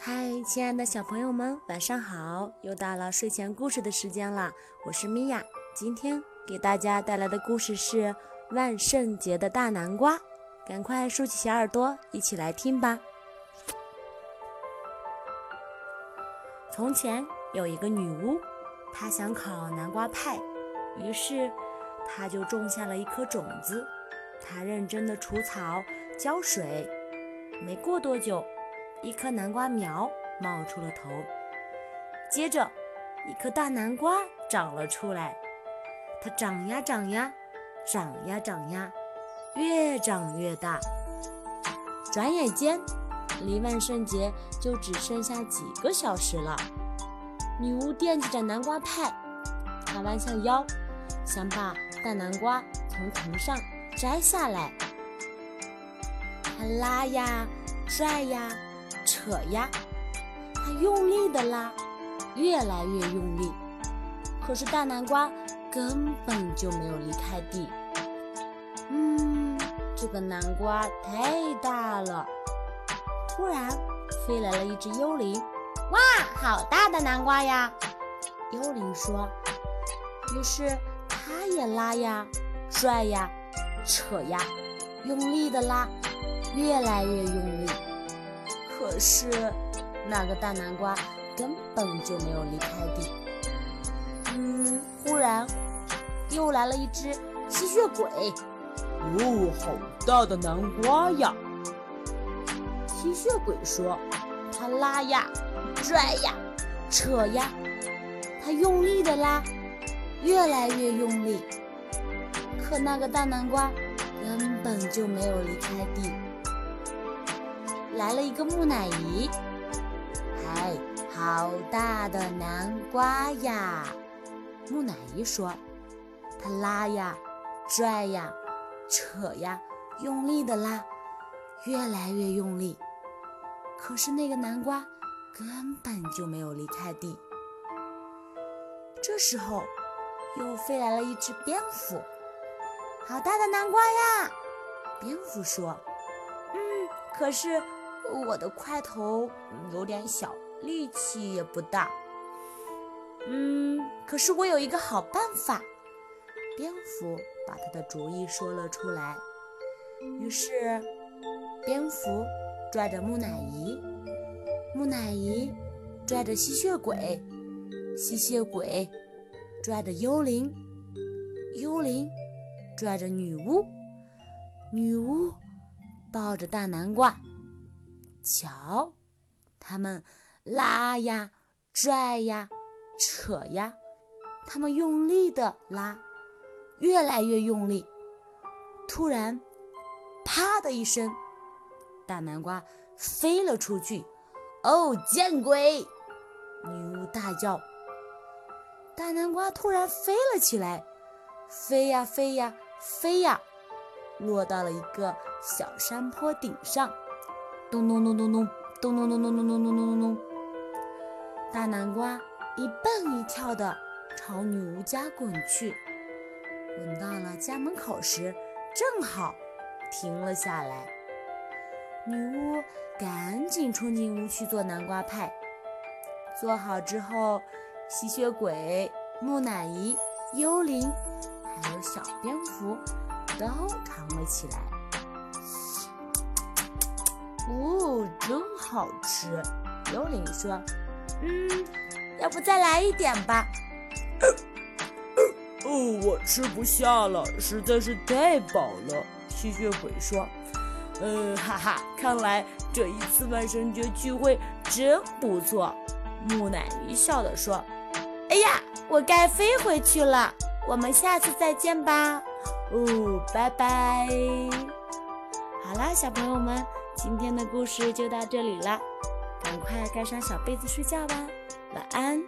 嗨，亲爱的小朋友们，晚上好！又到了睡前故事的时间了，我是米娅。今天给大家带来的故事是万圣节的大南瓜，赶快竖起小耳朵，一起来听吧。从前有一个女巫，她想烤南瓜派，于是她就种下了一颗种子。她认真的除草、浇水，没过多久。一颗南瓜苗冒出了头，接着一颗大南瓜长了出来。它长呀长呀，长呀长呀，越长越大。转眼间，离万圣节就只剩下几个小时了。女巫惦记着南瓜派，她弯下腰，想把大南瓜从藤上摘下来。她拉呀，拽呀。扯呀，他用力的拉，越来越用力，可是大南瓜根本就没有离开地。嗯，这个南瓜太大了。突然飞来了一只幽灵，哇，好大的南瓜呀！幽灵说。于是他也拉呀，拽呀，扯呀，用力的拉，越来越用力。可是，那个大南瓜根本就没有离开地。嗯，忽然又来了一只吸血鬼。哦，好大的南瓜呀！吸血鬼说：“他拉呀，拽呀，扯呀，他用力的拉，越来越用力。可那个大南瓜根本就没有离开地。”来了一个木乃伊，哎，好大的南瓜呀！木乃伊说：“他拉呀，拽呀，扯呀，用力的拉，越来越用力。可是那个南瓜根本就没有离开地。”这时候，又飞来了一只蝙蝠，好大的南瓜呀！蝙蝠说：“嗯，可是。”我的块头有点小，力气也不大。嗯，可是我有一个好办法。蝙蝠把他的主意说了出来。于是，蝙蝠拽着木乃伊，木乃伊拽着吸血鬼，吸血鬼拽着幽灵，幽灵拽着女巫，女巫抱着大南瓜。瞧，他们拉呀、拽呀、扯呀，他们用力的拉，越来越用力。突然，啪的一声，大南瓜飞了出去。哦，见鬼！女巫大叫。大南瓜突然飞了起来，飞呀飞呀飞呀，落到了一个小山坡顶上。咚咚咚咚咚咚咚咚咚咚咚咚咚咚！大南瓜一蹦一跳的朝女巫家滚去，滚到了家门口时，正好停了下来。女巫赶紧冲进屋去做南瓜派。做好之后，吸血鬼、木乃伊、幽灵，还有小蝙蝠都扛了起来。哦，真好吃！幽灵说：“嗯，要不再来一点吧？”哦，我吃不下了，实在是太饱了。吸血鬼说：“嗯，哈哈，看来这一次万圣节聚会真不错。”木乃伊笑着说：“哎呀，我该飞回去了，我们下次再见吧。”哦，拜拜。好啦，小朋友们。今天的故事就到这里了，赶快盖上小被子睡觉吧，晚安。